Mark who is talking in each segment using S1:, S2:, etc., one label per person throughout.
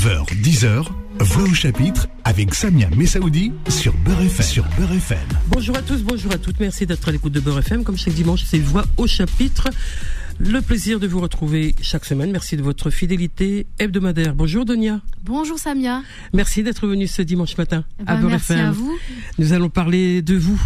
S1: 9h, 10h, Voix au chapitre avec Samia Messaoudi sur Beurre FM. Sur Beurre FM.
S2: Bonjour à tous, bonjour à toutes. Merci d'être à l'écoute de Beurre FM. Comme chaque dimanche, c'est Voix au chapitre. Le plaisir de vous retrouver chaque semaine. Merci de votre fidélité hebdomadaire. Bonjour Donia.
S3: Bonjour Samia.
S2: Merci d'être venu ce dimanche matin
S3: Eh ben,
S2: à Beurre
S3: merci
S2: FM.
S3: à vous.
S2: Nous allons parler de vous.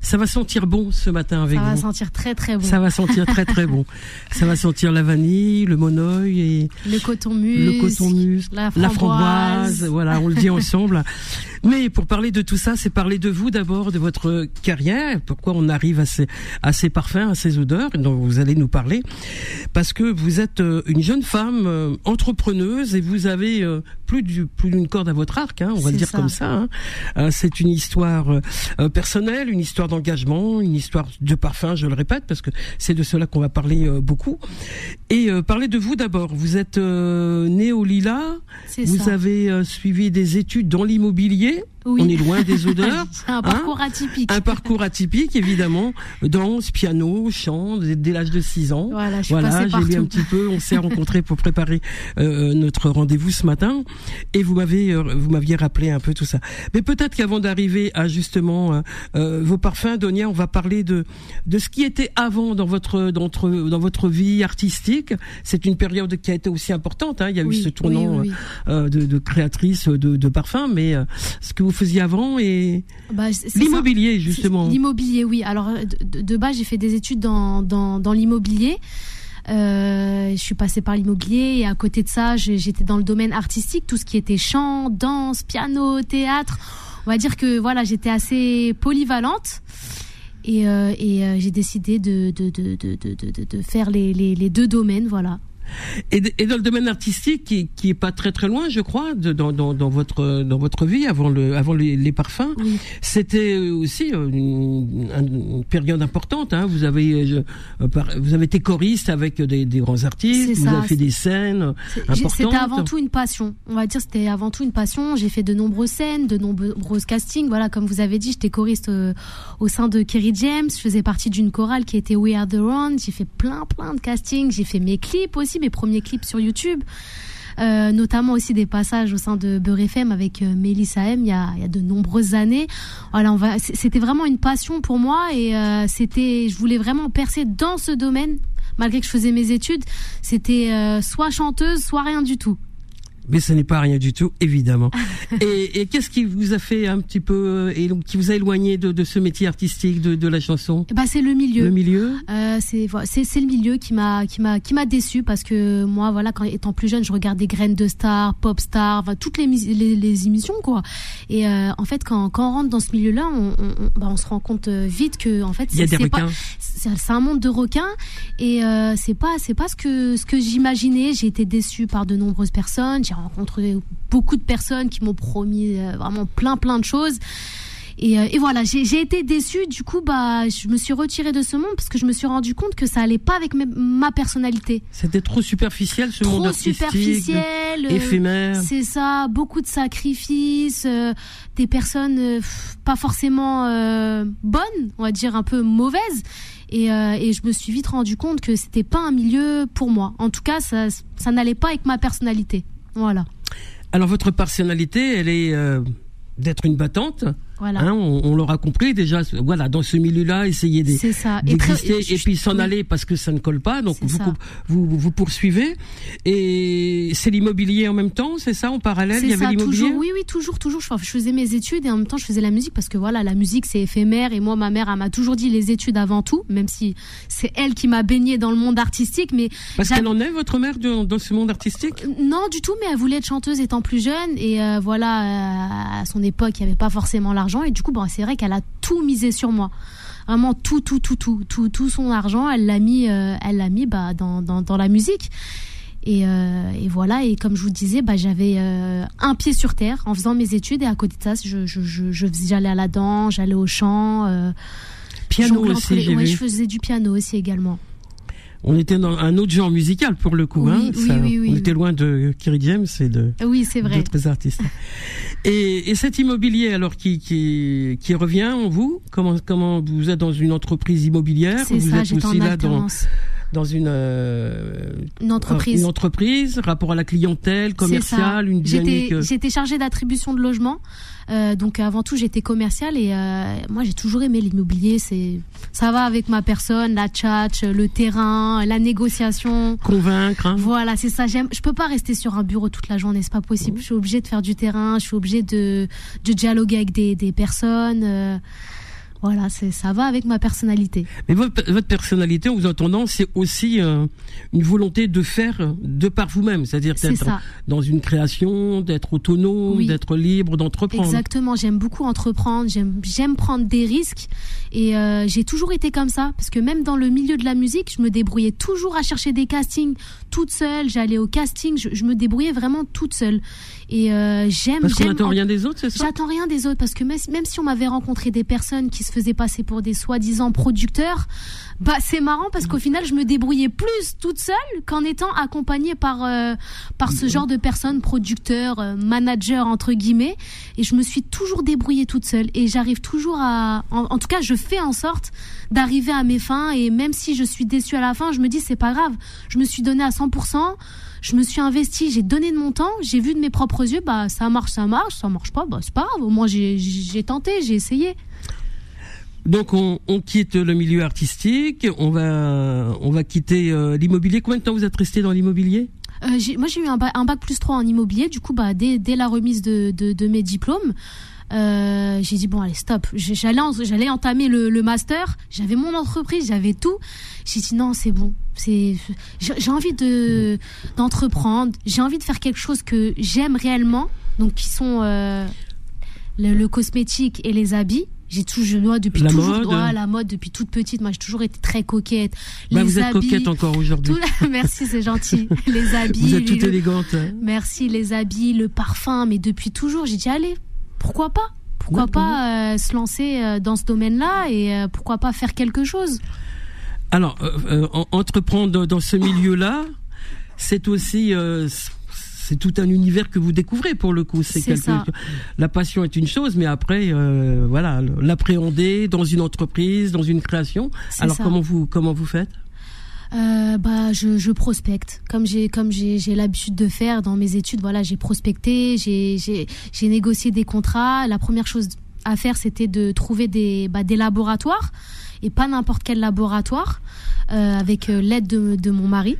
S2: Ça va sentir bon ce matin avec
S3: Ça va
S2: vous.
S3: sentir très très bon.
S2: Ça va sentir très très bon. Ça va sentir la vanille, le monoeil et
S3: Le coton musc.
S2: le coton musc,
S3: la
S2: la
S3: framboise.
S2: framboise. Voilà, on le dit ensemble. Mais pour parler de tout ça, c'est parler de vous d'abord, de votre carrière, pourquoi on arrive à ces, à ces parfums, à ces odeurs dont vous allez nous parler. Parce que vous êtes euh, une jeune femme euh, entrepreneuse et vous avez euh, plus du- plus d'une corde à votre arc, hein, on va le dire
S3: ça.
S2: comme ça. hein. C'est une histoire personnelle, une histoire d'engagement, une histoire de parfum, je le répète, parce que c'est de cela qu'on va parler beaucoup. Et parler de vous d'abord. Vous êtes né au Lila, vous
S3: ça.
S2: avez suivi des études dans l'immobilier.
S3: Oui.
S2: On est loin des odeurs.
S3: Un parcours atypique.
S2: Un parcours atypique, évidemment. Danse, piano, chant, dès, dès l'âge de 6 ans.
S3: Voilà, je
S2: Voilà, j'ai lu un petit peu. On s'est rencontrés pour préparer euh, notre rendez-vous ce matin, et vous m'avez, euh, vous m'aviez rappelé un peu tout ça. Mais peut-être qu'avant d'arriver à justement euh, euh, vos parfums, Donia, on va parler de de ce qui était avant dans votre dans votre, dans votre vie artistique. C'est une période qui a été aussi importante. Hein. Il y a
S3: Oui,
S2: eu ce tournant
S3: oui,
S2: euh, de, de créatrice de, de parfums, mais euh, ce que vous faisiez avant et
S3: Bah,
S2: l'immobilier justement.
S3: L'immobilier, oui. Alors, euh, de, de base, j'ai fait des études dans, dans, dans l'immobilier. Euh, je suis passée par l'immobilier et à côté de ça, j'étais dans le domaine artistique, tout ce qui était chant, danse, piano, théâtre. On va dire que voilà, j'étais assez polyvalente. Et, euh, et euh, j'ai décidé de, de, de, de, de, de, de faire les, les, les deux domaines, voilà.
S2: Et, et dans le domaine artistique, qui, qui est pas très très loin, je crois, de, dans, dans, dans votre dans votre vie avant le avant les, les parfums,
S3: Oui.
S2: c'était aussi une, une période importante. Hein. Vous avez euh, je- euh, vous avez été choriste avec des, des grands artistes, vous avez fait des scènes importantes.
S3: C'était avant tout une passion. On va dire c'était avant tout une passion. J'ai fait de nombreuses scènes, de nombreuses castings. Voilà, comme vous avez dit, j'étais choriste euh, au sein de Kerry James. Je faisais partie d'une chorale qui était We Are the Round. J'ai fait plein plein de castings. J'ai fait mes clips aussi, mes premiers clips sur YouTube. Euh, notamment aussi des passages au sein de Beurre FM avec euh, Mélissa M il y a, de nombreuses années. C'était vraiment une passion pour moi et euh, c'était, je voulais vraiment percer dans ce domaine. Malgré que je faisais mes études, c'était euh, soit chanteuse, soit rien du tout.
S2: Mais ce n'est pas rien du tout, évidemment. et et qu'est-ce qui vous a fait un petit peu euh, et donc qui vous a éloigné de, de ce métier artistique de, de la chanson,
S3: ben, c'est le milieu.
S2: le milieu
S3: Euh, c'est le milieu qui m'a déçu parce que moi voilà quand étant plus jeune je regardais Graines de Star, Pop Star, enfin, toutes les, les les émissions quoi. Et euh, en fait quand quand on rentre dans ce milieu-là, on bah, on se rend compte euh, vite que en fait
S2: Il y a
S3: c'est pas
S2: requins.
S3: C'est un monde de requins et euh, c'est pas c'est pas ce que ce que j'imaginais. J'ai été déçue par de nombreuses personnes. J'ai rencontré beaucoup de personnes qui m'ont promis euh, vraiment plein plein de choses et, euh, et voilà j'ai été déçue du coup bah je me suis retirée de ce monde parce que je me suis rendu compte que ça allait pas avec mes- ma personnalité
S2: C'était trop superficiel ce monde
S3: trop
S2: artistique,
S3: superficiel euh,
S2: éphémère.
S3: c'est ça, beaucoup de sacrifices, euh, des personnes euh, pas forcément bonnes, on va dire un peu mauvaises. Et, euh, et je me suis vite rendu compte que c'était pas un milieu pour moi. En tout cas, ça, ça n'allait pas avec ma personnalité. Voilà.
S2: Alors votre personnalité, elle est euh, d'être une battante.
S3: Voilà.
S2: Hein, on, on l'aura compris déjà. Voilà, dans ce milieu-là.
S3: Et très-
S2: d'exister et,
S3: je-
S2: puis s'en
S3: oui.
S2: aller parce que ça ne colle pas. Donc vous, vous vous poursuivez et c'est l'immobilier en même temps, c'est ça en parallèle. Il y avait l'immobilier.
S3: Oui, oui, toujours, toujours. Je, je faisais mes études et en même temps, je faisais la musique parce que voilà, la musique, c'est éphémère. Et moi, ma mère, elle m'a toujours dit les études avant tout, même si c'est elle qui m'a baignée dans le monde artistique. Mais
S2: Parce qu'elle en est votre mère de- dans ce monde artistique?
S3: Non, du tout, mais elle voulait être chanteuse étant plus jeune. Et euh, voilà, euh, à son époque, il n'y avait pas forcément l'argent. Et du coup, bon, c'est vrai qu'elle a tout misé sur moi. Vraiment tout, tout, tout, tout, tout, tout son argent, elle l'a mis, euh, elle l'a mis bah, dans, dans, dans la musique. Et, euh, et voilà, et comme je vous disais, bah, j'avais euh, un pied sur terre en faisant mes études. Et à côté de ça, je, je, je, je j'allais à la danse, j'allais au chant. Euh,
S2: Piano aussi,
S3: les- ouais, je faisais du piano aussi également.
S2: On était dans un autre genre musical pour le coup.
S3: Oui,
S2: hein,
S3: oui,
S2: ça-
S3: oui, oui,
S2: on était loin de Kerry James et de
S3: Oui, c'est vrai.
S2: d'autres artistes. Et, et cet immobilier alors qui, qui, qui revient en vous comment, comment vous êtes dans une entreprise immobilière?
S3: C'est
S2: Vous
S3: ça,
S2: êtes
S3: j'étais
S2: aussi
S3: en
S2: là dans. Dans une, euh,
S3: une entreprise.
S2: Une entreprise, rapport à la clientèle, commerciale, une dynamique.
S3: Euh. J'étais chargée d'attribution de logement. Euh, donc avant tout, j'étais commerciale et moi j'ai toujours aimé l'immobilier. C'est ça va avec ma personne, la tchatch, le terrain, la négociation.
S2: Convaincre. Hein.
S3: Voilà, c'est ça. J'aime. Je peux pas rester sur un bureau toute la journée, c'est pas possible. Je suis obligée de faire du terrain. Je suis obligée de de dialoguer avec des des personnes. Voilà, c'est ça va avec ma personnalité.
S2: Mais votre, votre personnalité, en vous entendant, c'est aussi euh, une volonté de faire de par vous-même, c'est-à-dire d'être dans une création, d'être autonome, d'être libre, d'entreprendre.
S3: Exactement, j'aime beaucoup entreprendre, j'aime prendre des risques. Et euh, j'ai toujours été comme ça. Parce que même dans le milieu de la musique, je me débrouillais toujours à chercher des castings toute seule. J'allais au casting, je, je, me débrouillais vraiment toute seule. Et euh, j'aime.
S2: Parce qu'on n'attend rien des autres, c'est ça?
S3: J'attends rien des autres. Parce que même, même si on m'avait rencontré des personnes qui se faisaient passer pour des soi-disant producteurs, bah c'est marrant parce qu'au final je me débrouillais plus toute seule qu'en étant accompagnée par euh, par ce genre de personnes producteurs, euh, managers entre guillemets. Et je me suis toujours débrouillée toute seule. Et j'arrive toujours à en, en, tout cas je fais en sorte d'arriver à mes fins. Et même si je suis déçue à la fin, je me dis c'est pas grave, je me suis donnée à 100% je me suis investie, j'ai donné de mon temps, j'ai vu de mes propres yeux, bah ça marche, ça marche, ça marche pas, bah c'est pas grave. Au moins j'ai tenté, j'ai essayé.
S2: Donc on, quitte le milieu artistique, on va on va quitter euh, l'immobilier. Combien de temps vous êtes resté dans l'immobilier?
S3: Euh, Moi j'ai eu un bac, plus 3 en immobilier. Du coup bah dès, dès la remise de, de, mes diplômes, euh, j'ai dit bon allez stop. J'allais j'allais entamer le, master. J'avais mon entreprise, j'avais tout. J'ai dit non c'est bon. C'est j'ai envie de d'entreprendre. J'ai envie de faire quelque chose que j'aime réellement. Donc qui sont le cosmétique et les habits j'ai toujours moi depuis
S2: la
S3: toujours
S2: mode.
S3: la mode depuis toute petite. Moi j'ai toujours été très coquette.
S2: Bah, vous êtes coquette encore aujourd'hui.
S3: Merci c'est gentil. Les habits
S2: vous êtes toute élégante hein.
S3: merci les habits le parfum. Mais depuis toujours j'ai dit allez pourquoi pas? Pourquoi pas euh, se lancer euh, dans ce domaine-là et euh, pourquoi pas faire quelque chose?
S2: Alors entreprendre dans ce milieu-là c'est aussi c'est tout un univers que vous découvrez pour le coup. C'est quelque. La passion est une chose, mais après, euh, voilà, l'appréhender dans une entreprise, dans une création. Alors
S3: ça.
S2: comment vous comment vous faites?
S3: Euh, bah je, je prospecte comme j'ai comme j'ai l'habitude de faire dans mes études voilà j'ai prospecté j'ai négocié des contrats la première chose à faire c'était de trouver des bah, des laboratoires et pas n'importe quel laboratoire euh, avec l'aide de, de mon mari.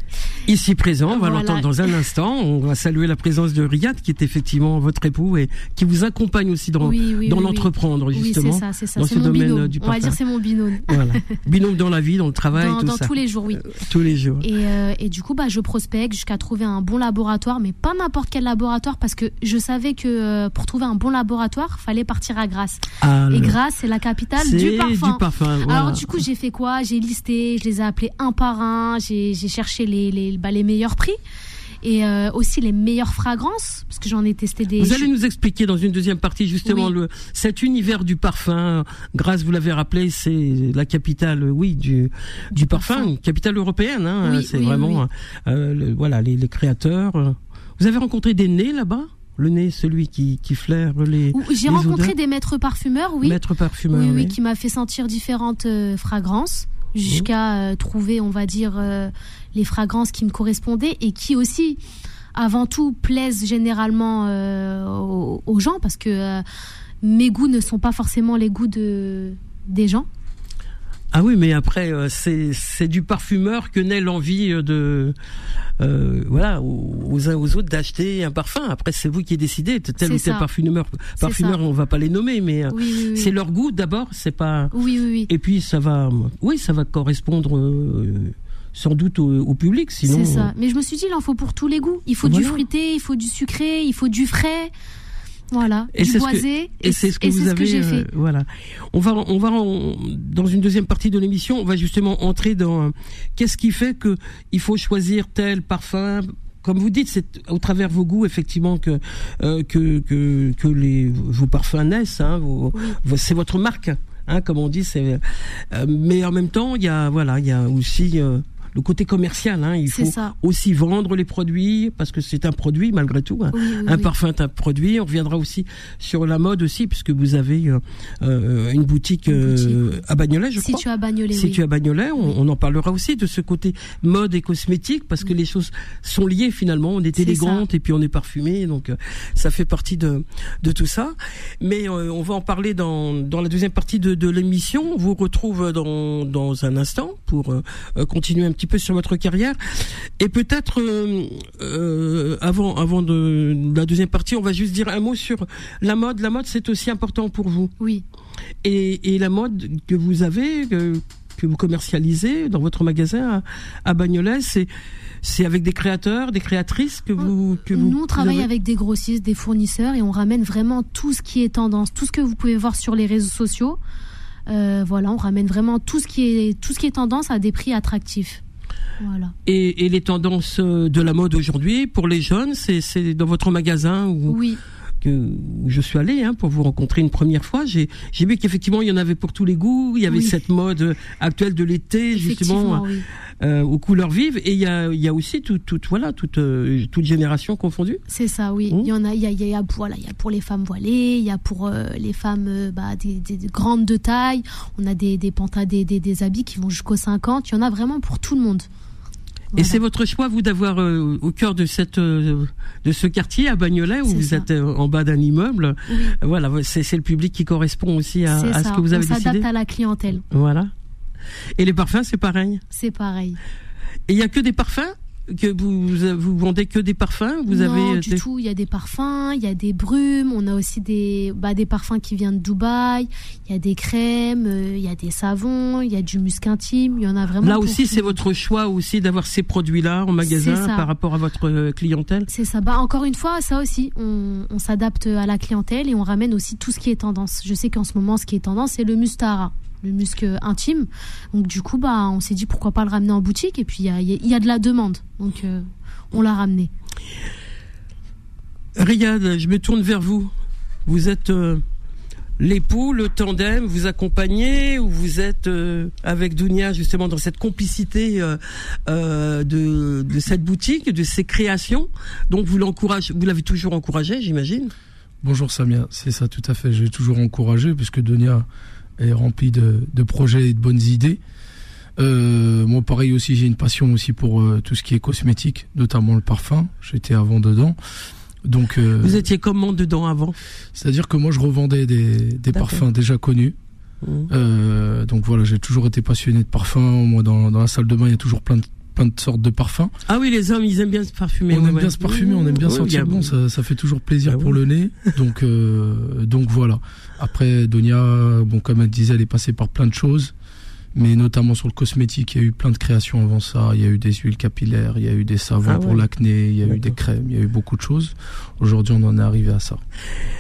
S2: Ici présent, on va
S3: Voilà.
S2: l'entendre dans un instant. On va saluer la présence de Riyad, qui est effectivement votre époux et qui vous accompagne aussi dans,
S3: Oui, oui,
S2: dans
S3: oui,
S2: l'entreprendre,
S3: Oui,
S2: justement.
S3: c'est ça, c'est ça.
S2: dans
S3: C'est
S2: ce
S3: mon
S2: domaine
S3: binôme.
S2: euh,
S3: On va dire c'est mon binôme.
S2: Voilà. Binôme dans la vie, dans le travail,
S3: Dans,
S2: tout
S3: dans
S2: ça.
S3: tous les jours, oui.
S2: Tous les jours.
S3: Et, euh, et du coup, bah, je prospecte jusqu'à trouver un bon laboratoire, mais pas n'importe quel laboratoire, parce que je savais que euh, pour trouver un bon laboratoire, fallait partir à Grasse.
S2: Ah,
S3: Et Grasse, c'est la capitale du parfum.
S2: Du parfum voilà.
S3: Alors du coup, j'ai fait quoi? J'ai listé, je les ai appelés un par un, j'ai j'ai cherché les, les, bah, les meilleurs prix et euh, aussi les meilleures fragrances, parce que j'en ai testé des...
S2: Vous allez nous expliquer dans une deuxième partie justement
S3: Oui.
S2: le cet univers du parfum. Grâce, vous l'avez rappelé, c'est la capitale, euh, oui, du du parfum, capitale européenne. Hein,
S3: Oui,
S2: c'est
S3: oui,
S2: vraiment, euh, le- voilà, les, les créateurs. euh. Vous avez rencontré des nez là-bas? Le nez, celui qui qui flaire les,
S3: J'ai rencontré
S2: odeurs?
S3: des maîtres parfumeurs, oui.
S2: maître parfumeur.
S3: oui, oui,
S2: oui.
S3: qui m'a fait sentir différentes euh, fragrances jusqu'à euh, trouver, on va dire, euh, les fragrances qui me correspondaient et qui aussi, avant tout, plaisent généralement euh, aux, gens parce que mes goûts ne sont pas forcément les goûts de des gens.
S2: Ah oui, mais après, euh, c'est c'est du parfumeur que naît l'envie euh, de euh, voilà aux, uns aux autres d'acheter un parfum. Après, c'est vous qui décidez. Tel ou tel parfumeur, parfumeur, on va pas les nommer, mais
S3: Oui, oui, oui.
S2: c'est leur goût d'abord. C'est pas
S3: Oui, oui, oui.
S2: et puis ça va, oui, ça va correspondre euh, sans doute au, au public. Sinon,
S3: C'est ça. Mais je me suis dit, il en faut pour tous les goûts. Il faut du fruité, il faut du sucré, il faut du frais. Voilà.
S2: Et
S3: du boisé.
S2: Et c'est ce que vous avez.
S3: j'ai
S2: euh,
S3: fait.
S2: voilà. On va, on va en- dans une deuxième partie de l'émission, on va justement entrer dans euh, qu'est-ce qui fait que il faut choisir tel parfum? Comme vous dites, c'est au travers vos goûts effectivement que euh, que, que que les vos parfums naissent. Hein,
S3: Oui.
S2: c'est votre marque, hein, comme on dit. C'est. euh, mais en même temps, il y a voilà, il y a aussi. Le côté commercial. Hein. Il faut aussi vendre les produits parce que c'est un produit malgré tout. Hein. un parfum est un produit. On reviendra aussi sur la mode aussi puisque vous avez euh, euh une boutique, euh, à Bagnolet, je crois.
S3: Si tu as Bagnolet.
S2: Si tu as Bagnolet, on, on, en parlera aussi de ce côté mode et cosmétique parce que les choses sont liées finalement. On est, élégante et puis on est parfumé, donc euh, ça fait partie de de tout ça. Mais on va en parler dans dans la deuxième partie de, de l'émission. On vous retrouve dans dans un instant pour continuer un petit peu sur votre carrière. Et peut-être euh, euh, avant avant de, la deuxième partie, on va juste dire un mot sur la mode. La mode, c'est aussi important pour vous.
S3: Oui.
S2: Et, et la mode que vous avez, que, que vous commercialisez dans votre magasin à, à Bagnolet, c'est c'est avec des créateurs, des créatrices que vous que
S3: vous. Nous, on travaille avec des grossistes, des fournisseurs, et on ramène vraiment tout ce qui est tendance, tout ce que vous pouvez voir sur les réseaux sociaux. Euh, voilà, on ramène vraiment tout ce qui est tout ce qui est tendance à des prix attractifs. Voilà.
S2: Et, et, les tendances euh, de la mode aujourd'hui pour les jeunes, c'est dans votre magasin
S3: oui.
S2: Que je suis allée hein, pour vous rencontrer une première fois. J'ai vu qu'effectivement il y en avait pour tous les goûts. Il y avait cette mode actuelle de l'été justement euh, aux couleurs vives. Et il y a, il y a aussi toute tout, voilà toute euh, toute génération confondue.
S3: C'est ça, oui. Mmh. Il y en a, il y a, il y a voilà, il y a pour les femmes voilées, il y a pour euh, les femmes bah, des, des, grandes de taille. On a des des pantas, des, des, des habits qui vont jusqu'aux 50. Il y en a vraiment pour tout le monde.
S2: Et c'est votre choix, vous, d'avoir euh, au cœur de cette euh, de ce quartier à Bagnolet où vous êtes euh, en bas d'un immeuble. Voilà, c'est le public qui correspond aussi à, à ce que vous avez
S3: On
S2: décidé.
S3: s'adapte à la clientèle.
S2: Voilà. Et les parfums, c'est pareil.
S3: C'est pareil.
S2: Et il y a que des parfums que vous vous vendez que des parfums
S3: Vous non, avez du tout. Il y a des parfums, il y a des brumes. On a aussi des bah, des parfums qui viennent de Dubaï. Il y a des crèmes, euh, il y a des savons, il y a du musc intime. Il y en a vraiment.
S2: Là aussi, c'est votre choix aussi d'avoir ces produits-là en magasin par rapport à votre euh, clientèle.
S3: C'est ça. Bah encore une fois, ça aussi, on, on s'adapte à la clientèle et on ramène aussi tout ce qui est tendance. Je sais qu'en ce moment, ce qui est tendance, c'est le mustara le musc intime. Donc du coup, bah, on s'est dit pourquoi pas le ramener en boutique. Et puis il y a, de la demande, donc euh, on l'a ramené.
S2: Riyad, je me tourne vers vous. Vous êtes euh, l'époux, le tandem, vous accompagnez ou vous êtes euh, avec Dounia justement dans cette complicité de, de cette boutique, de ces créations? Donc vous l'encouragez, vous l'avez toujours encouragé, j'imagine?
S4: Bonjour Samia, c'est ça tout à fait. J'ai toujours encouragé puisque Dounia est rempli de, de, projets et de bonnes idées. Euh, moi, pareil aussi, j'ai une passion aussi pour euh, tout ce qui est cosmétique, notamment le parfum. J'étais avant dedans. Donc,
S2: euh, vous étiez comment dedans avant?
S4: C'est-à-dire que moi, je revendais des, des parfums déjà connus. Mmh. Donc voilà, j'ai toujours été passionné de parfums. Moi, dans, dans la salle de bain, il y a toujours plein de plein de sortes de parfums.
S2: Ah oui, les hommes, ils aiment bien se parfumer.
S4: On aime bien se parfumer, on aime bien sentir bon, ça, ça, fait toujours plaisir ah pour le nez. Donc, euh, donc voilà. Après, Donia, bon, comme elle disait, elle est passée par plein de choses, mais notamment sur le cosmétique, il y a eu plein de créations avant ça. Il y a eu des huiles capillaires, il y a eu des savons ah pour l'acné, il y a eu des crèmes, il y a eu beaucoup de choses. Aujourd'hui, on en est arrivé à ça.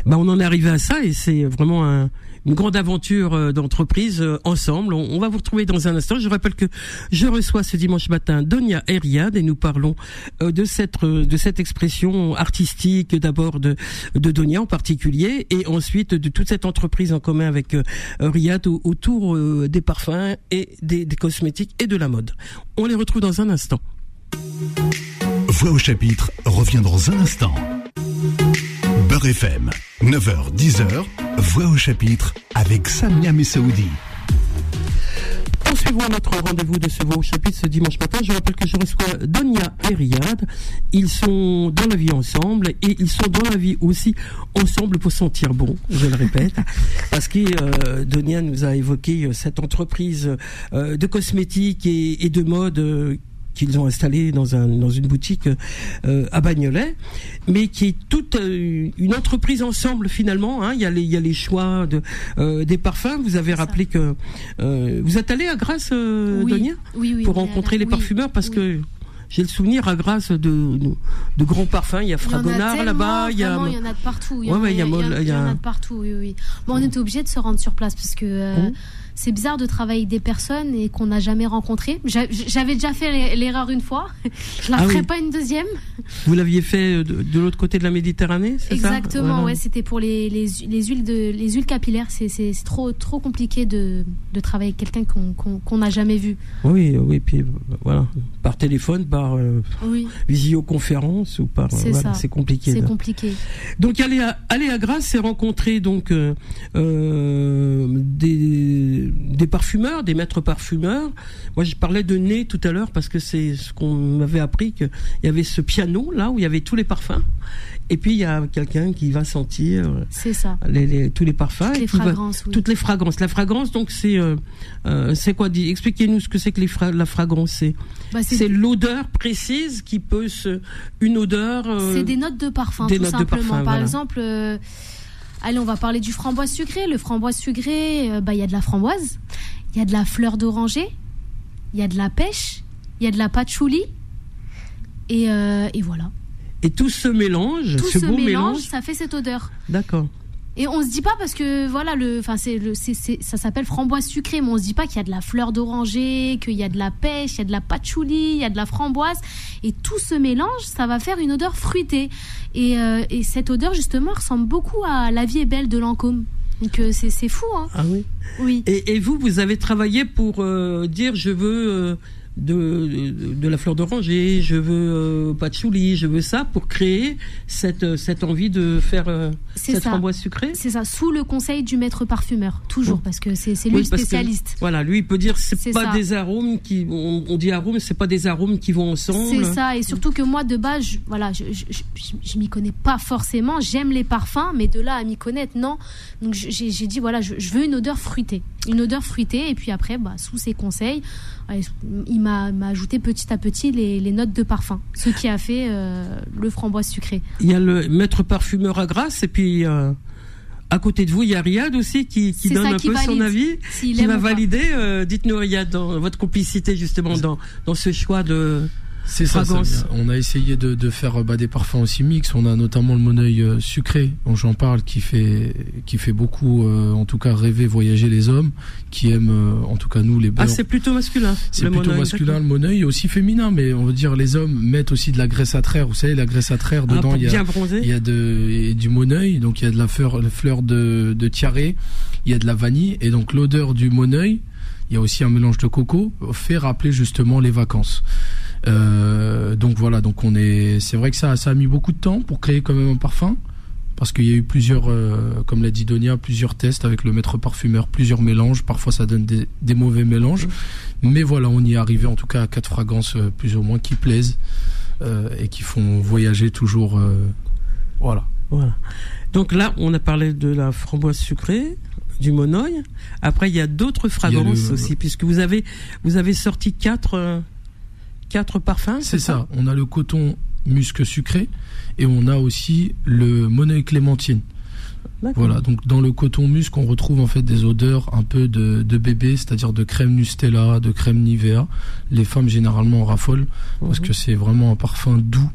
S2: Bah, on en est arrivé à ça et c'est vraiment un une grande aventure euh, d'entreprise euh, ensemble. On, va vous retrouver dans un instant. Je rappelle que je reçois ce dimanche matin Donia Eriad et nous parlons euh, de cette de cette expression artistique d'abord de de Donia en particulier et ensuite de toute cette entreprise en commun avec Riyad autour des parfums et des, cosmétiques et de la mode. On les retrouve dans un instant.
S1: Voix au chapitre revient dans un instant. Beurre FM, 9h, 10h, Voix au chapitre avec Samia Messaoudi.
S2: Poursuivons notre rendez-vous de ce au chapitre ce dimanche matin. Je rappelle que je reçois Donia et Riyad. Ils sont dans la vie ensemble et ils sont dans la vie aussi ensemble pour sentir bon, je le répète. Parce que euh, Donia nous a évoqué euh, cette entreprise euh, de cosmétiques et, et de mode qu'ils ont installé dans, un, dans une boutique euh, à Bagnolet, mais qui est toute euh, une entreprise ensemble finalement. Hein. Il, y a les, il y a les choix de, euh, des parfums. Vous avez rappelé que vous êtes allé à Grasse,
S3: oui.
S2: Donia,
S3: oui, oui,
S2: pour rencontrer les parfumeurs parce que j'ai le souvenir à grâce de, de, grands parfums. Il y a Fragonard là-bas.
S3: Il y, a... il y en a de partout. Il y, en a, de partout, oui, oui. Bon, on était obligé de se rendre sur place parce que. Euh, mmh c'est bizarre de travailler avec des personnes et qu'on n'a jamais rencontrées. J'avais déjà fait l'erreur une fois. Je la ah ferai pas une deuxième.
S2: Vous l'aviez fait de, l'autre côté de la Méditerranée, c'est
S3: ça? Exactement, ouais, c'était pour les, les, huiles de les huiles capillaires. C'est trop trop compliqué de, de travailler avec quelqu'un qu'on n'a jamais vu.
S2: Oui, oui, puis voilà, par téléphone, par euh, visioconférence ou par voilà, c'est compliqué.
S3: C'est compliqué.
S2: Donc aller à aller à Grasse, c'est rencontrer donc euh, euh des des parfumeurs, des maîtres parfumeurs. Moi, je parlais de nez tout à l'heure parce que c'est ce qu'on m'avait appris qu'il y avait ce piano là où il y avait tous les parfums. Et puis il y a quelqu'un qui va sentir.
S3: Euh, ça.
S2: Les, tous les parfums.
S3: Toutes les fragrances.
S2: Toutes les fragrances. La fragrance, donc c'est euh, euh, c'est quoi? Expliquez-nous ce que c'est que les la fragrance. C'est bah, c'est l'odeur précise qui peut se une odeur.
S3: c'est des notes de parfum. Des tout notes simplement. de parfum. Par exemple Allez, on va parler du framboise sucré. Le framboise sucré, euh, bah, il y a de la framboise, il y a de la fleur d'oranger, il y a de la pêche, il y a de la patchouli. Et, euh, et voilà.
S2: Et tout ce mélange,
S3: tout
S2: ce, beau mélange,
S3: ça fait cette odeur.
S2: D'accord.
S3: Et on se dit pas parce que voilà le, enfin c'est le, ça s'appelle framboise sucrée, mais on se dit pas qu'il y a de la fleur d'oranger, qu'il y a de la pêche, il y a de la patchouli, il y a de la framboise, et tout ce mélange, ça va faire une odeur fruitée. Et, euh, et cette odeur justement ressemble beaucoup à La vie est belle de Lancôme. Donc euh, c'est fou, hein.
S2: Ah oui.
S3: Oui.
S2: Et, et vous, vous avez travaillé pour euh, dire je veux de, de, la fleur d'oranger, je veux euh, patchouli, je veux ça pour créer cette, cette envie de faire euh, cette framboise sucrée.
S3: C'est ça, sous le conseil du maître parfumeur, toujours, parce que c'est lui le spécialiste.
S2: voilà, lui il peut dire c'est pas des arômes qui, on, dit arômes, c'est pas des arômes qui vont ensemble.
S3: C'est ça, et surtout que moi de base, je, voilà, je, je, je, m'y connais pas forcément, j'aime les parfums, mais de là à m'y connaître, non. Donc j'ai dit voilà, je, veux une odeur fruitée, une odeur fruitée, et puis après, bah, sous ses conseils, il m'a ajouté petit à petit les, notes de parfum, ce qui a fait euh, le framboise sucré.
S2: Il y a le maître parfumeur à Grasse et puis euh, à côté de vous, il y a Riyad aussi qui, donne un peu son avis, qui va valider. Euh, dites-nous Riyad, dans votre complicité justement dans, dans ce choix de
S4: c'est ça, On a essayé de, de faire bah, des parfums aussi mix. On a notamment le Moneuil euh, sucré, dont j'en parle, qui fait qui fait beaucoup, euh, en tout cas rêver, voyager les hommes, qui aiment, euh, en tout cas nous les.
S2: Ah, c'est plutôt masculin.
S4: C'est plutôt masculin le Moneuil, aussi féminin, mais on veut dire les hommes mettent aussi de la graisse à traire. Vous savez, la graisse à traire ah, dedans, il y a il y a de du Moneuil, donc il y a de la fleur, de de tiaré, il y a de la vanille, et donc l'odeur du Moneuil. Il y a aussi un mélange de coco, fait rappeler justement les vacances. Euh, donc voilà, donc on est, c'est vrai que ça, ça a mis beaucoup de temps pour créer quand même un parfum, parce qu'il y a eu plusieurs, euh, comme l'a dit Donia, plusieurs tests avec le maître parfumeur, plusieurs mélanges. Parfois ça donne des, des mauvais mélanges, mmh. mais voilà, on y est arrivé en tout cas à quatre fragrances euh, plus ou moins qui plaisent euh, et qui font voyager toujours. Voilà.
S2: Voilà. Donc là, on a parlé de la framboise sucrée, du monoï. Après, il y a d'autres fragrances aussi, puisque vous avez vous avez sorti quatre quatre parfums.
S4: C'est ça, On a le coton musc sucré et on a aussi le moneuil clémentine. Voilà, donc dans le coton musc, on retrouve en fait des odeurs un peu de, bébé, c'est-à-dire de crème Nustella, de crème Nivea. Les femmes généralement en raffolent parce mhm. que c'est vraiment un parfum doux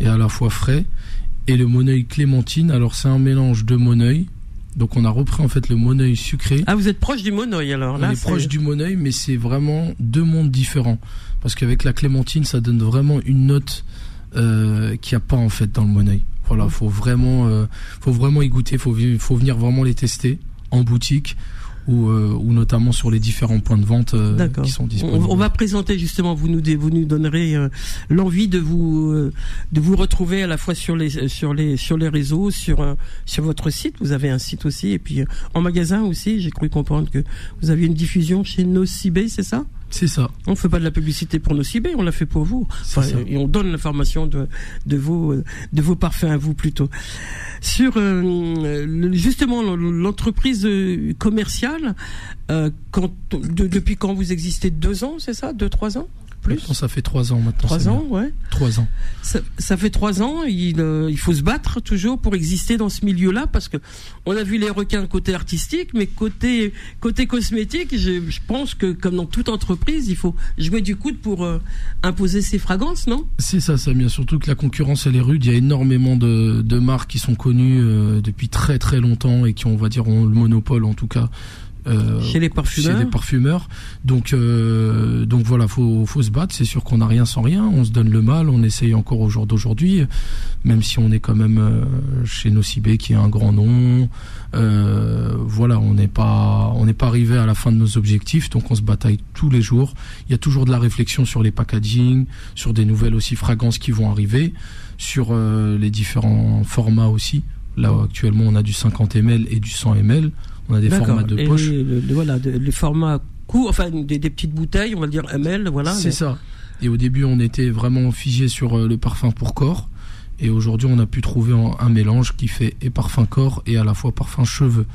S4: et à la fois frais. Et le moneuil clémentine, alors c'est un mélange de moneuil, donc on a repris en fait le moneuil sucré.
S2: Ah, vous êtes proche du moneuil alors
S4: là On est proche du moneuil, mais c'est vraiment deux mondes différents parce qu'avec la clémentine, ça donne vraiment une note euh, qu'il n'y a pas en fait dans le Moneuil. Voilà, faut vraiment, euh, faut vraiment y goûter, faut, faut venir vraiment les tester en boutique ou, euh, ou notamment sur les différents points de vente euh, qui sont disponibles.
S2: On, va présenter justement, vous nous, vous nous donnerez euh, l'envie de vous de vous retrouver à la fois sur les sur les sur les réseaux, sur sur votre site. Vous avez un site aussi et puis en magasin aussi. J'ai cru comprendre que vous aviez une diffusion chez Nocibé, c'est ça?
S4: C'est ça.
S2: On ne fait pas de la publicité pour nos cibés, on l'a fait pour vous. et on donne l'information de, de, vos, de vos parfums à vous plutôt. Sur euh, justement l'entreprise euh, commerciale, euh, quand, depuis quand vous existez? Deux ans, c'est ça? Deux, trois ans? Plus.
S4: ça fait trois ans maintenant.
S2: Trois ans, ouais.
S4: Trois ans.
S2: Ça, fait trois ans. Il, euh, il faut se battre toujours pour exister dans ce milieu-là parce que on a vu les requins côté artistique, mais côté côté cosmétique, je, pense que comme dans toute entreprise, il faut jouer du coude pour euh, imposer ses fragrances, non?
S4: C'est ça, ça bien. Surtout que la concurrence elle est rude. Il y a énormément de, de marques qui sont connues euh, depuis très très longtemps et qui on va dire ont le monopole en tout cas
S2: euh, chez les parfumeurs.
S4: Chez les parfumeurs. Donc, euh, donc voilà, faut, faut se battre. C'est sûr qu'on n'a rien sans rien. On se donne le mal. On essaye encore au jour d'aujourd'hui, même si on est quand même euh, chez Nocibé, qui est un grand nom. voilà, on n'est pas, on n'est pas arrivé à la fin de nos objectifs. Donc, on se bataille tous les jours. Il y a toujours de la réflexion sur les packaging, sur des nouvelles aussi fragrances qui vont arriver, sur les différents formats aussi. Là, actuellement, on a du 50 ml et du 100 ml. On a des formats de poche.
S2: voilà, les formats courts, enfin des, petites bouteilles, on va dire ml, voilà.
S4: C'est ça. Et au début, on était vraiment figé sur euh, le parfum pour corps. Et aujourd'hui, on a pu trouver un mélange qui fait et parfum corps et à la fois parfum cheveux.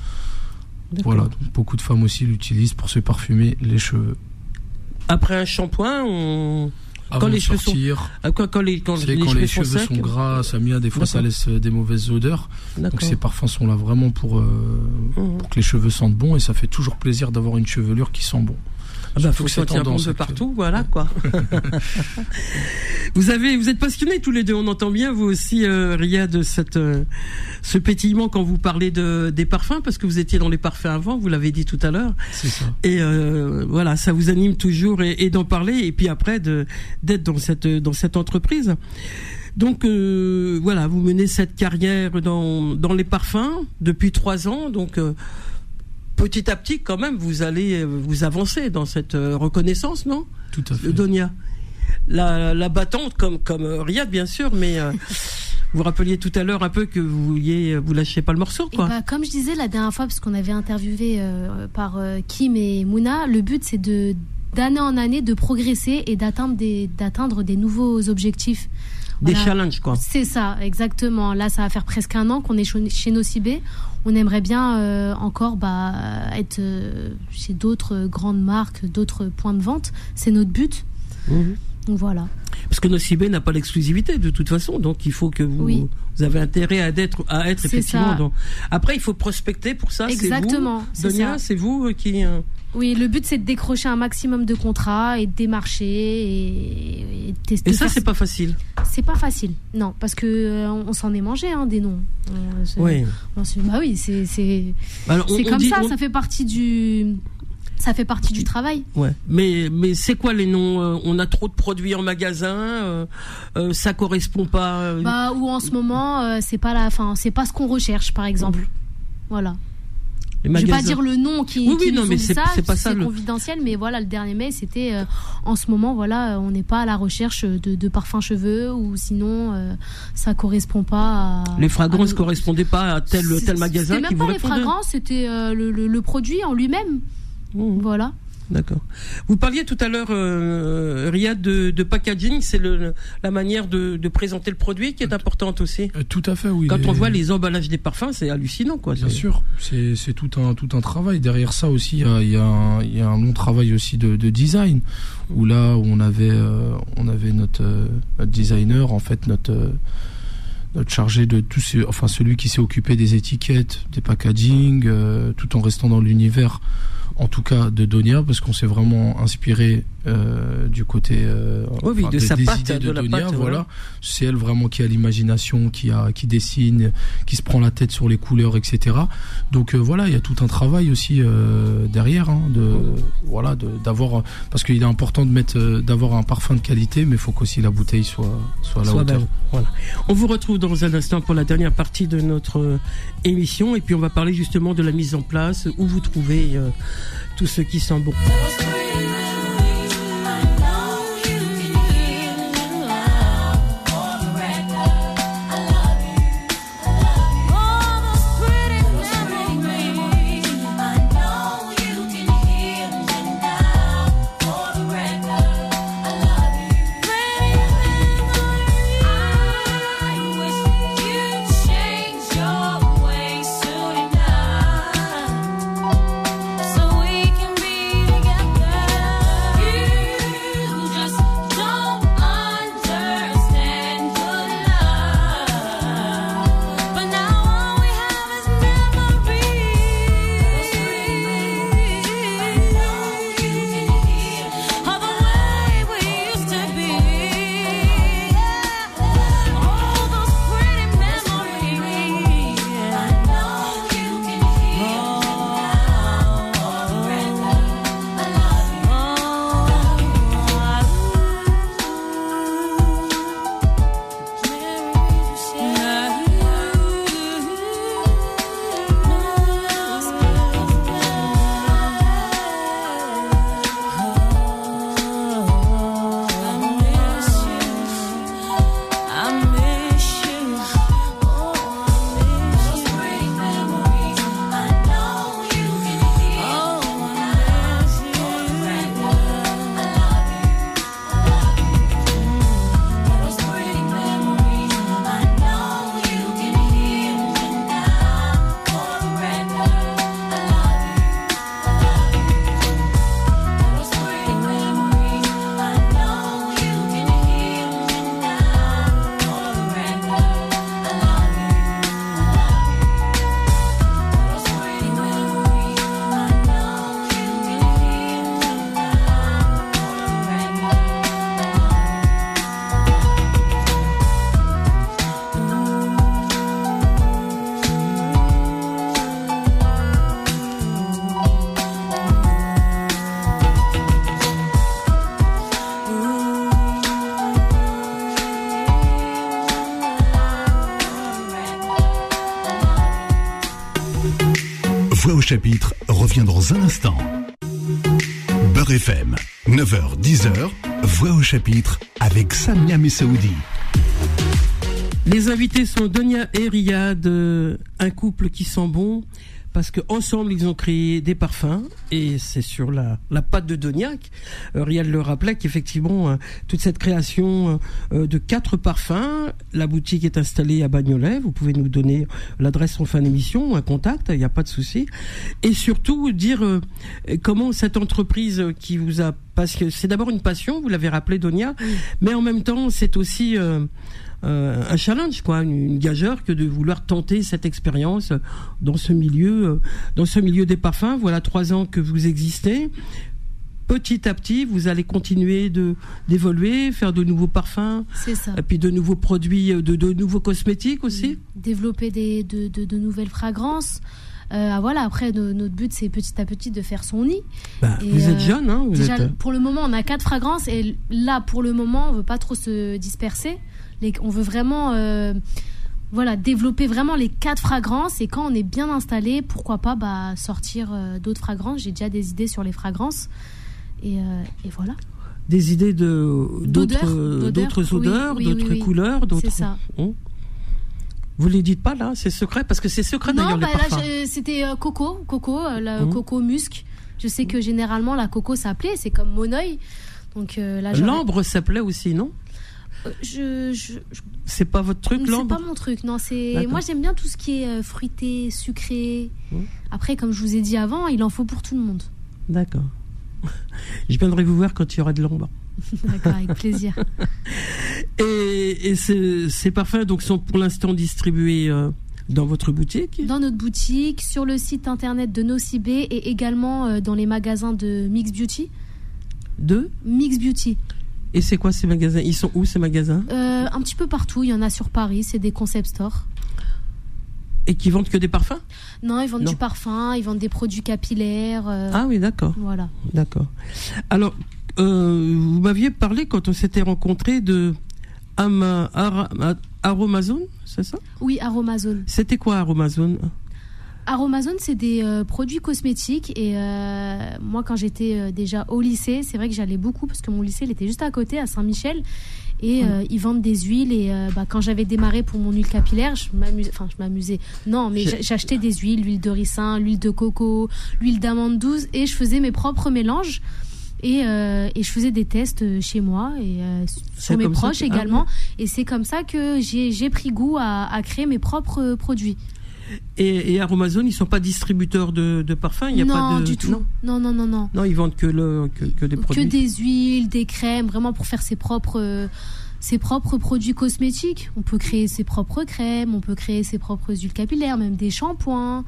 S4: Voilà, beaucoup de femmes aussi l'utilisent pour se parfumer les cheveux.
S2: Après un shampoing, on
S4: quand les cheveux sont
S2: quand, les,
S4: quand, les, cheveux, sont, gras, ça des fois ça laisse euh, des mauvaises odeurs. Donc ces parfums sont là vraiment pour, euh, mhm. pour que les cheveux sentent bon et ça fait toujours plaisir d'avoir une chevelure qui sent bon.
S2: Ah bah, faut sentir bon de partout, voilà quoi. vous avez, vous êtes passionnés tous les deux. On entend bien vous aussi, euh, Ria, de cette, euh, ce pétillement quand vous parlez de des parfums, parce que vous étiez dans les parfums avant. Vous l'avez dit tout à l'heure.
S4: C'est ça.
S2: Et euh, voilà, ça vous anime toujours et, et d'en parler et puis après de d'être dans cette dans cette entreprise. Donc euh, voilà, vous menez cette carrière dans dans les parfums depuis trois ans. Donc euh, petit à petit, quand même, vous allez euh, vous avancer dans cette euh, reconnaissance, non?
S4: Tout à fait.
S2: Donia. La, la battante, comme, comme euh, Riyad, bien sûr, mais vous rappeliez tout à l'heure un peu que vous vouliez, vous lâchez pas le morceau, quoi.
S3: Bah, comme je disais la dernière fois, parce qu'on avait interviewé par Kim et Mouna, le but c'est de d'année en année de progresser et d'atteindre des d'atteindre des nouveaux objectifs.
S2: Des challenges, quoi.
S3: C'est ça, exactement. Là, ça va faire presque un an qu'on est chez Nocibé. On aimerait bien euh, encore bah, être euh, chez d'autres grandes marques, d'autres points de vente. C'est notre but. Mhm. Donc voilà.
S2: Parce que Nocibé n'a pas l'exclusivité de toute façon, donc il faut que vous, vous avez intérêt à être, à être effectivement. Après, il faut prospecter pour ça.
S3: Exactement.
S2: Donia, c'est vous euh, qui.
S3: Oui, le but c'est de décrocher un maximum de contrats et de démarcher et,
S2: et tester. Et ça, c'est pas facile.
S3: C'est pas facile, non, parce que euh, on, s'en est mangé hein, des noms.
S2: Euh, oui.
S3: bah oui, c'est c'est comme ça, ça fait partie du ça fait partie du travail.
S2: Ouais. Mais mais c'est quoi les noms euh, On a trop de produits en magasin, ça correspond pas.
S3: Bah ou en ce moment c'est pas la fin, c'est pas ce qu'on recherche par exemple. Voilà. Je vais pas dire le nom qui,
S2: oui, oui, non, mais c'est pas ça.
S3: C'est confidentiel, mais voilà, le dernier mai, c'était euh, en ce moment, voilà, on n'est pas à la recherche de, de parfums cheveux ou sinon euh, ça correspond pas. À,
S2: les fragrances ne correspondaient pas à tel tel magasin.
S3: C'était même pas les fragrances, c'était euh, le, le, produit en lui-même. Mmh. Voilà.
S2: D'accord. Vous parliez tout à l'heure, euh, Riyad, de, de packaging. C'est la manière de, de, présenter le produit qui est importante aussi.
S4: Euh, tout à fait, oui.
S2: Quand on voit les emballages des parfums, c'est hallucinant, quoi.
S4: Bien sûr, c'est tout un tout un travail. Derrière ça aussi, il y a, y, a y a, un long travail aussi de, de, design. Où là, où on avait euh, on avait notre, euh, notre, designer, en fait, notre notre chargé de tout, enfin celui qui s'est occupé des étiquettes, des packaging, tout en restant dans l'univers en tout cas de Donia, parce qu'on s'est vraiment inspiré euh, du côté
S2: euh, de, des, sa idées de, Donia.
S4: voilà, c'est elle vraiment qui a l'imagination, qui a qui dessine, qui se prend la tête sur les couleurs, etc. Donc euh, voilà, il y a tout un travail aussi derrière, hein, de voilà, d'avoir parce qu'il est important de mettre d'avoir un parfum de qualité, mais il faut qu'aussi la bouteille soit soit à la hauteur.
S2: Voilà. On vous retrouve dans un instant pour la dernière partie de notre émission, et puis on va parler justement de la mise en place, où vous trouvez tout ce qui sent bon.
S1: Voix au chapitre revient dans un instant. Beurre FM, 9h-10h, Voix au chapitre avec Samia Messaoudi.
S2: Les invités sont Donia et Riyad, un couple qui sent bon parce qu'ensemble ils ont créé des parfums et c'est sur la, la pâte de Doniac. Euh, Riyad le rappelait qu'effectivement euh, toute cette création euh, de quatre parfums, la boutique est installée à Bagnolet. Vous pouvez nous donner l'adresse en fin d'émission, un contact, il n'y a pas de souci. Et surtout dire comment cette entreprise qui vous a parce que c'est d'abord une passion, vous l'avez rappelé Donia, mais en même temps c'est aussi euh, un challenge, quoi, une, gageure que de vouloir tenter cette expérience dans ce milieu, euh, dans ce milieu des parfums. Voilà trois ans que vous existez. Petit à petit, vous allez continuer de d'évoluer, faire de nouveaux parfums,
S3: ça.
S2: et puis de nouveaux produits, euh, de, de nouveaux cosmétiques aussi.
S3: Développer des, de, de, de nouvelles fragrances. Euh, voilà, après, notre but, c'est petit à petit de faire son nid.
S2: Bah, vous êtes jeune, hein
S3: Déjà, pour le moment, on a quatre fragrances et là, pour le moment, on veut pas trop se disperser on veut vraiment euh, voilà, développer vraiment les quatre fragrances et quand on est bien installé, pourquoi pas bah, sortir euh, d'autres fragrances. J'ai déjà des idées sur les fragrances et, euh, voilà.
S2: Des idées de d'autres d'autres odeurs, d'autres couleurs, d'autres.
S3: C'est ça.
S2: Vous Vous les dites pas là, c'est secret? Parce que c'est secret d'ailleurs
S3: bah, c'était coco, coco, la mmh. coco musc. Je sais que généralement la coco s'appelait, c'est comme monoeil. Donc
S2: l'ambre s'appelait aussi, non?
S3: Je,
S2: c'est pas votre truc, l'ambre
S3: C'est pas mon truc, non. C'est moi j'aime bien tout ce qui est euh, fruité, sucré. Mmh. Après, comme je vous ai dit avant, il en faut pour tout le monde.
S2: D'accord. Je viendrai vous voir quand il y aura de l'ambre.
S3: D'accord, avec plaisir.
S2: et, ces, parfums donc sont pour l'instant distribués euh, dans votre boutique?
S3: Dans notre boutique, sur le site internet de Nocibé et également euh, dans les magasins de Mix Beauty.
S2: De?
S3: Mix Beauty.
S2: Et c'est quoi ces magasins? Ils sont où ces magasins?
S3: Euh, Un petit peu partout. Il y en a sur Paris. C'est des concept stores.
S2: Et qui vendent que des parfums?
S3: Non, ils vendent du parfum, ils vendent des produits capillaires. Euh,
S2: ah oui, d'accord.
S3: Voilà.
S2: D'accord. Alors, euh, vous m'aviez parlé quand on s'était rencontrés de Aromazone, c'est ça?
S3: Oui, Aromazone.
S2: C'était quoi Aromazone?
S3: Aromazone, c'est des euh, produits cosmétiques. Et euh, moi, quand j'étais euh, déjà au lycée, c'est vrai que j'allais beaucoup parce que mon lycée, il était juste à côté, à Saint-Michel. Et ils vendent des huiles. Et bah, quand j'avais démarré pour mon huile capillaire, je m'amusais. Enfin, je m'amusais. Non, mais j'achetais des huiles, l'huile de ricin, l'huile de coco, l'huile d'amande douce. Et je faisais mes propres mélanges. Et, et, je faisais des tests chez moi et sur mes proches ah également. Et c'est comme ça que j'ai pris goût à, à, créer mes propres produits.
S2: Et, et Aromazone, ils sont pas distributeurs de, de parfums Il y a
S3: non,
S2: pas de,
S3: du tout. Non, non, non, non.
S2: Non, ils vendent que, le, que, des produits.
S3: Que des huiles, des crèmes, vraiment pour faire ses propres, ses propres produits cosmétiques. On peut créer ses propres crèmes, on peut créer ses propres huiles capillaires, même des shampoings.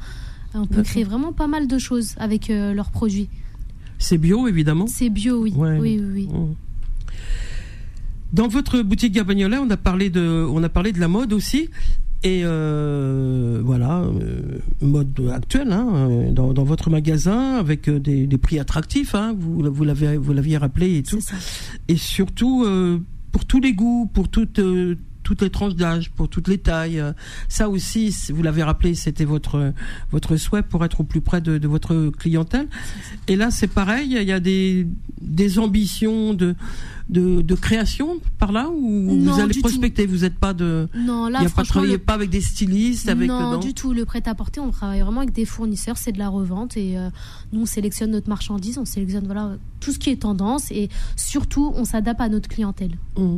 S3: On peut créer vraiment pas mal de choses avec euh, leurs produits.
S2: C'est bio, évidemment
S3: C'est bio, oui. Oui, oui, oui. Mmh.
S2: Dans votre boutique Gabagnolet, on a parlé de, on a parlé de la mode aussi. Et euh, voilà, euh, mode actuel, hein, dans, votre magasin, avec euh, des, prix attractifs, hein, vous, vous l'avez vous l'aviez rappelé et tout. Et surtout pour tous les goûts, pour toutes toutes les tranches d'âge, pour toutes les tailles. Ça aussi, vous l'avez rappelé, c'était votre votre souhait pour être au plus près de, de votre clientèle. Et là, c'est pareil, il y a des des ambitions de de, création par là ou vous allez prospecter Vous n'êtes pas de
S3: non là
S2: y a pas travaillez pas avec des stylistes avec
S3: non du tout. Le prêt à porter, on travaille vraiment avec des fournisseurs, c'est de la revente et euh, nous on sélectionne notre marchandise, on sélectionne voilà tout ce qui est tendance et surtout on s'adapte à notre clientèle.
S2: Mmh.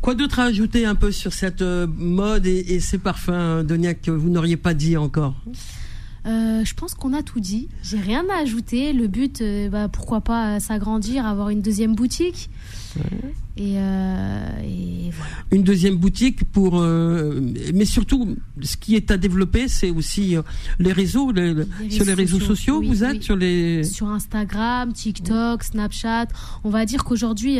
S2: Quoi d'autre à ajouter un peu sur cette euh, mode et, et ces parfums, Donia, que vous n'auriez pas dit encore?
S3: Euh, je pense qu'on a tout dit. J'ai rien à ajouter. Le but, euh, bah, pourquoi pas s'agrandir, avoir une deuxième boutique. Euh, et, voilà.
S2: Une deuxième boutique pour, mais surtout, ce qui est à développer, c'est aussi les réseaux, sur les réseaux sociaux. vous êtes sur les
S3: sur Instagram, TikTok, Snapchat. On va dire qu'aujourd'hui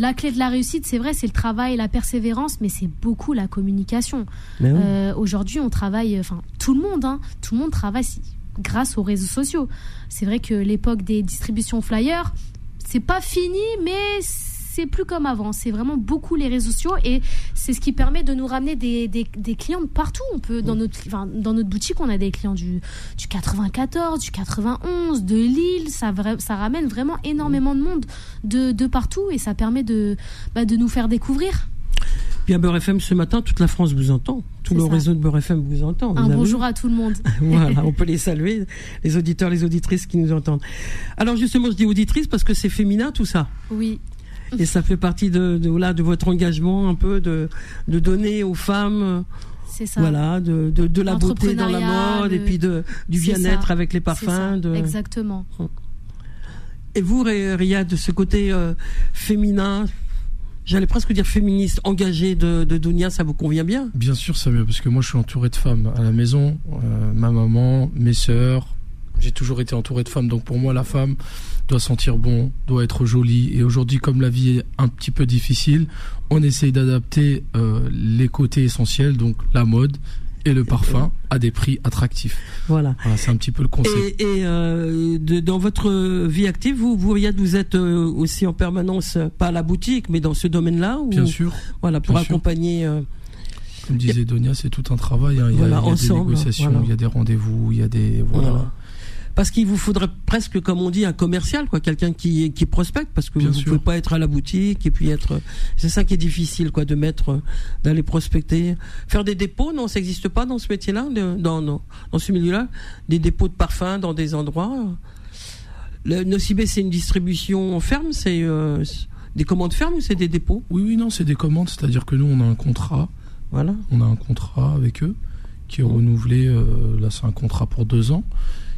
S3: la clé de la réussite, c'est vrai, c'est le travail, la persévérance, mais c'est beaucoup la communication. Euh, aujourd'hui, on travaille, enfin, tout le monde, hein, tout le monde travaille grâce aux réseaux sociaux. C'est vrai que l'époque des distributions flyers, c'est pas fini, mais c'est plus comme avant. C'est vraiment beaucoup les réseaux sociaux et c'est ce qui permet de nous ramener des, des, des clients de partout. On peut dans notre enfin, dans notre boutique, on a des clients du du 94, du 91, de Lille. Ça ça ramène vraiment énormément de monde de, de partout et ça permet de bah, de nous faire découvrir.
S2: Bien Beurre FM ce matin, toute la France vous entend. Tout le réseau de Beurre FM vous entend.
S3: Un bonjour à tout le monde.
S2: voilà, on peut les saluer, les auditeurs, les auditrices qui nous entendent. Alors justement, je dis auditrice parce que c'est féminin tout ça.
S3: Oui.
S2: Et ça fait partie de, de, là, de votre engagement un peu de, de donner aux femmes.
S3: C'est ça.
S2: Voilà, de, de, de la beauté dans la mode et puis de, du bien-être avec les parfums. De...
S3: Exactement.
S2: Et vous, Ria, de ce côté euh, féminin, j'allais presque dire féministe, engagée de, de Dunia, ça vous convient bien?
S4: Bien sûr, ça mieux, parce que moi je suis entouré de femmes à la maison, euh, ma maman, mes sœurs, j'ai toujours été entouré de femmes, donc pour moi la femme doit sentir bon, doit être jolie, et aujourd'hui comme la vie est un petit peu difficile, on essaye d'adapter euh, les côtés essentiels, donc la mode, et le parfum à des prix attractifs.
S2: Voilà.
S4: c'est un petit peu le concept.
S2: Et, euh, dans votre vie active, vous, vous, vous êtes euh, aussi en permanence, pas à la boutique, mais dans ce domaine-là
S4: Bien sûr.
S2: Voilà, pour accompagner. Euh,
S4: Comme disait Donia, c'est tout un travail. Hein. Il, y a, des négociations, il y a des rendez-vous, il y a des voilà
S2: parce qu'il vous faudrait presque, comme on dit, un commercial, quoi, quelqu'un qui qui prospecte, parce que vous ne pouvez pas être à la boutique et puis être. C'est ça qui est difficile, quoi, de mettre, d'aller prospecter, faire des dépôts. Non, ça n'existe pas dans ce métier-là, dans, dans, dans ce milieu-là, des dépôts de parfums dans des endroits. Le Nocibé, c'est une distribution ferme, c'est euh, des commandes fermes ou c'est des dépôts?
S4: Oui, oui, non, c'est des commandes, c'est-à-dire que nous, on a un contrat.
S2: Voilà.
S4: On a un contrat avec eux qui est renouvelé. Euh, là, c'est un contrat pour deux ans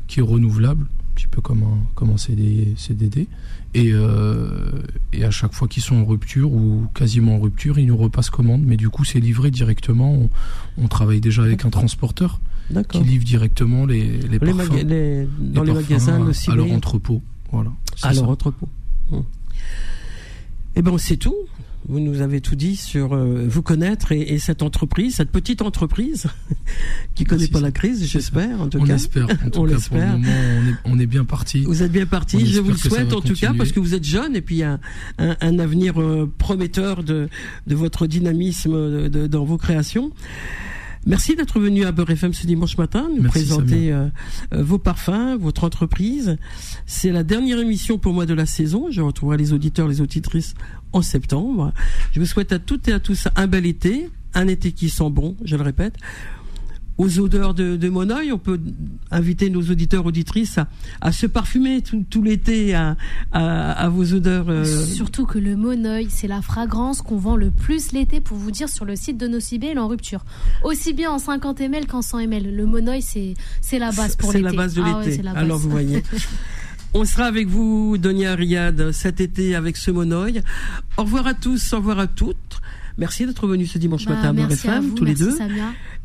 S4: qui est renouvelable, un petit peu comme un, comme un CDD. Et, euh, et à chaque fois qu'ils sont en rupture ou quasiment en rupture, ils nous repassent commande. Mais du coup, c'est livré directement. On, travaille déjà avec un transporteur qui livre directement les, les, parfums,
S2: les, dans les, magasins
S4: à, à leur entrepôt. Voilà,
S2: à leur entrepôt. Hum. Et eh ben c'est tout. Vous nous avez tout dit sur euh, vous connaître et, cette entreprise, cette petite entreprise qui connaît pas la crise, j'espère. En tout
S4: on
S2: cas,
S4: espère. En tout on cas, pour le moment, on est, on est bien parti.
S2: Vous êtes bien parti. Je vous le souhaite en tout cas parce que vous êtes jeune et puis il y a un, un, avenir euh, prometteur de, de votre dynamisme de, dans vos créations. Merci d'être venu à Beurre FM ce dimanche matin, nous présenter euh, euh, vos parfums, votre entreprise. C'est la dernière émission pour moi de la saison. Je retrouverai les auditeurs, les auditrices en septembre. Je vous souhaite à toutes et à tous un bel été, un été qui sent bon, je le répète aux odeurs de, de. On peut inviter nos auditeurs, auditrices à, se parfumer tout, l'été à, à, vos odeurs. Euh.
S3: Surtout que le Monoeil, c'est la fragrance qu'on vend le plus l'été pour vous dire sur le site de Nocibé, en rupture. Aussi bien en 50 ml qu'en 100 ml. Le Monoeil, c'est, c'est la base pour l'été.
S2: C'est la base de ah l'été. Alors vous voyez. On sera avec vous, Donia Riyad, cet été avec ce Monoeil. Au revoir à tous, au revoir à toutes. Merci d'être venu ce dimanche bah, matin à FM, tous les deux.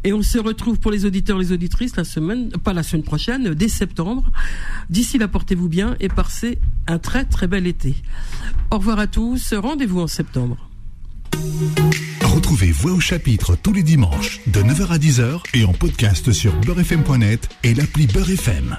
S2: Et on se retrouve pour les auditeurs, les auditrices la semaine, pas la semaine prochaine, dès septembre. D'ici là, portez-vous bien et passez un très très bel été. Au revoir à tous. Rendez-vous en septembre.
S1: Retrouvez Voix au chapitre tous les dimanches de 9h à 10h et en podcast sur beurrefm.net et l'appli Beurrefm.